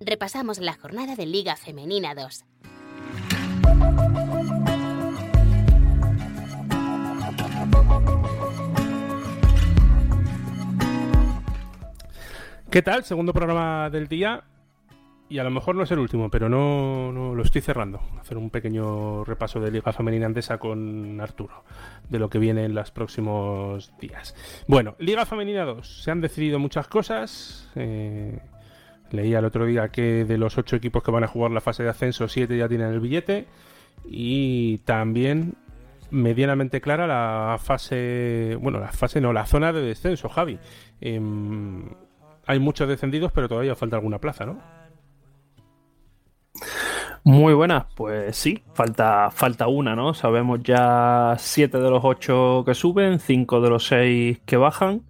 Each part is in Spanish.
Repasamos la jornada de Liga Femenina 2. ¿Qué tal? Segundo programa del día. Y a lo mejor no es el último, pero no, no lo estoy cerrando. Hacer un pequeño repaso de Liga Femenina Andesa con Arturo, de lo que viene en los próximos días. Bueno, Liga Femenina 2. Se han decidido muchas cosas. Eh, leía el otro día que de los ocho equipos que van a jugar la fase de ascenso, siete ya tienen el billete. Y también medianamente clara la fase. Bueno, la fase no, la zona de descenso, Javi. Em, hay muchos descendidos, pero todavía falta alguna plaza, ¿no? Muy buenas, pues sí, falta, falta una, ¿no? Sabemos ya siete de los ocho que suben, cinco de los seis que bajan,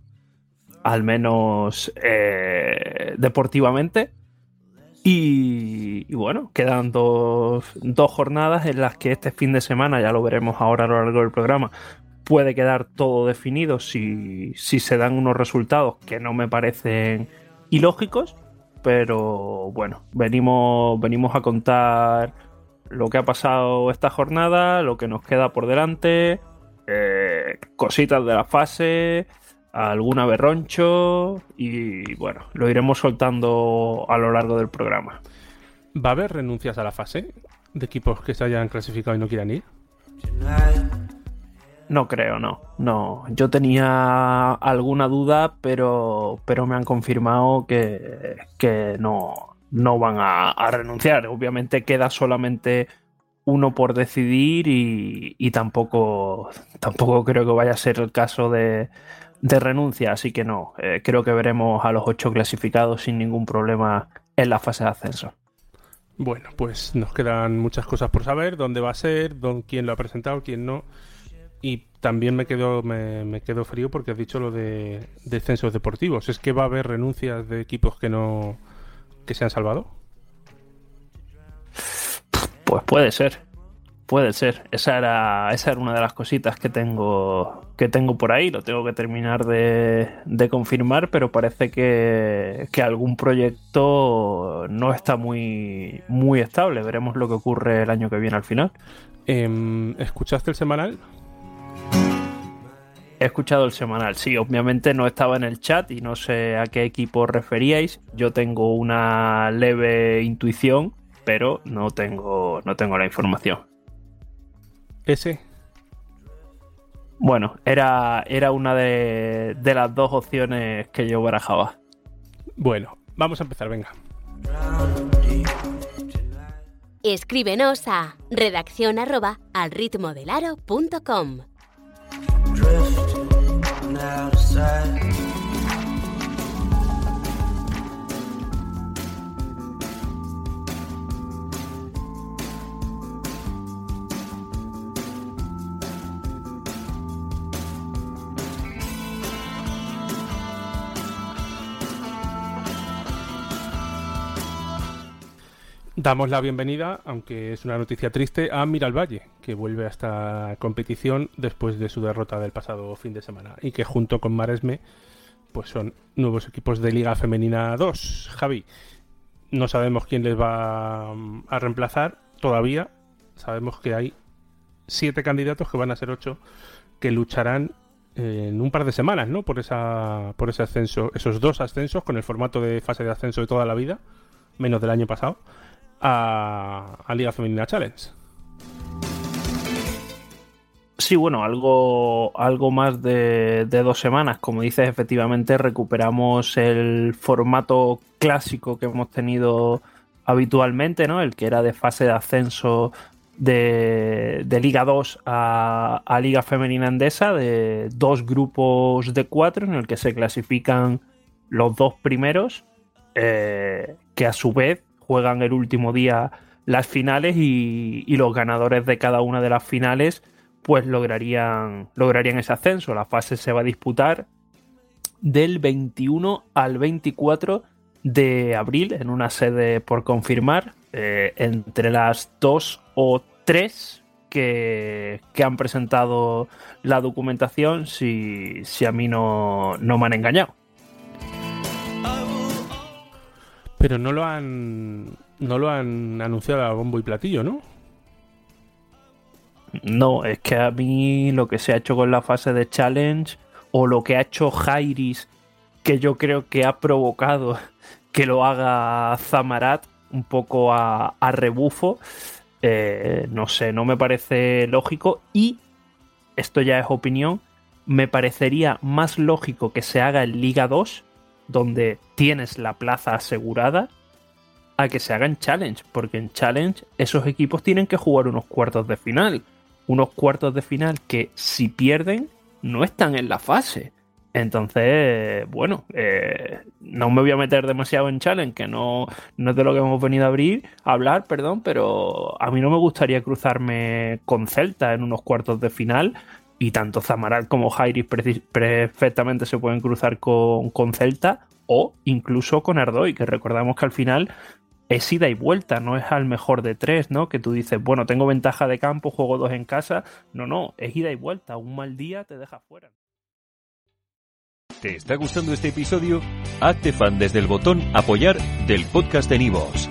al menos eh, deportivamente. Y, y, bueno, quedan dos, dos jornadas en las que este fin de semana, ya lo veremos ahora a lo largo del programa, puede quedar todo definido si, si se dan unos resultados que no me parecen ilógicos pero bueno, venimos, venimos a contar lo que ha pasado esta jornada, lo que nos queda por delante, eh, cositas de la fase, alguna berroncho y bueno, lo iremos soltando a lo largo del programa. ¿Va a haber renuncias a la fase de equipos que se hayan clasificado y no quieran ir? No creo, no. No. Yo tenía alguna duda, pero, pero me han confirmado que, que no, no van a, renunciar. Obviamente queda solamente uno por decidir y, y, tampoco, tampoco creo que vaya a ser el caso de, de renuncia. Así que no. Eh, creo que veremos a los ocho clasificados sin ningún problema en la fase de ascenso. Bueno, pues nos quedan muchas cosas por saber. ¿Dónde va a ser? ¿Quién lo ha presentado? ¿Quién no? Y también me quedo, me, me quedo frío porque has dicho lo de descensos deportivos. ¿Es que va a haber renuncias de equipos que no que se han salvado? Pues puede ser. Puede ser. Esa era, esa era una de las cositas que tengo, que tengo por ahí. Lo tengo que terminar de, de confirmar, pero parece que, que, algún proyecto no está muy, muy estable. Veremos lo que ocurre el año que viene al final. Eh, ¿Escuchaste el semanal? He escuchado el semanal, sí, obviamente no estaba en el chat y no sé a qué equipo referíais. Yo tengo una leve intuición, pero no tengo, no tengo la información. ¿Ese? Bueno, era, era una de, de las dos opciones que yo barajaba. Bueno, vamos a empezar, venga. Escríbenos a redacción arroba al ritmo del aro.com. out of sight. Damos la bienvenida, aunque es una noticia triste, a Valle, que vuelve a esta competición después de su derrota del pasado fin de semana y que junto con Maresme pues son nuevos equipos de Liga Femenina 2. Javi, no sabemos quién les va a reemplazar todavía. Sabemos que hay siete candidatos que van a ser ocho que lucharán en un par de semanas, ¿no? Por esa por ese ascenso, esos dos ascensos con el formato de fase de ascenso de toda la vida, menos del año pasado a, Liga Femenina Challenge. Sí, bueno, algo, algo más de, de, dos semanas. Como dices, efectivamente recuperamos el formato clásico que hemos tenido habitualmente, ¿no? El que era de fase de ascenso de, de Liga 2 a, a, Liga Femenina Andesa, de dos grupos de cuatro, en el que se clasifican los dos primeros, eh, que a su vez juegan el último día las finales y, los ganadores de cada una de las finales pues lograrían, lograrían ese ascenso. La fase se va a disputar del 21 al 24 de abril en una sede por confirmar eh, entre las dos o tres que, que, han presentado la documentación si, si a mí no, no me han engañado. Pero no lo han no lo han anunciado a bombo y platillo, ¿no? No, es que a mí lo que se ha hecho con la fase de challenge o lo que ha hecho Jairis, que yo creo que ha provocado que lo haga Zamarat un poco a, rebufo, eh, no sé, no me parece lógico y esto ya es opinión, me parecería más lógico que se haga en Liga 2, donde tienes la plaza asegurada, a que se haga en Challenge, porque en Challenge esos equipos tienen que jugar unos cuartos de final unos cuartos de final que si pierden no están en la fase. Entonces, bueno, eh, no me voy a meter demasiado en challenge, que no, no es de lo que hemos venido a abrir, a hablar, perdón, pero a mí no me gustaría cruzarme con Celta en unos cuartos de final. Y tanto Zamaral como Jairis perfectamente se pueden cruzar con, con Celta o incluso con Ardoy, que recordamos que al final es ida y vuelta, no es al mejor de tres, ¿no? Que tú dices, bueno, tengo ventaja de campo, juego dos en casa. No, no, es ida y vuelta. Un mal día te deja fuera. ¿Te está gustando este episodio? Hazte fan desde el botón Apoyar del podcast de Nivos.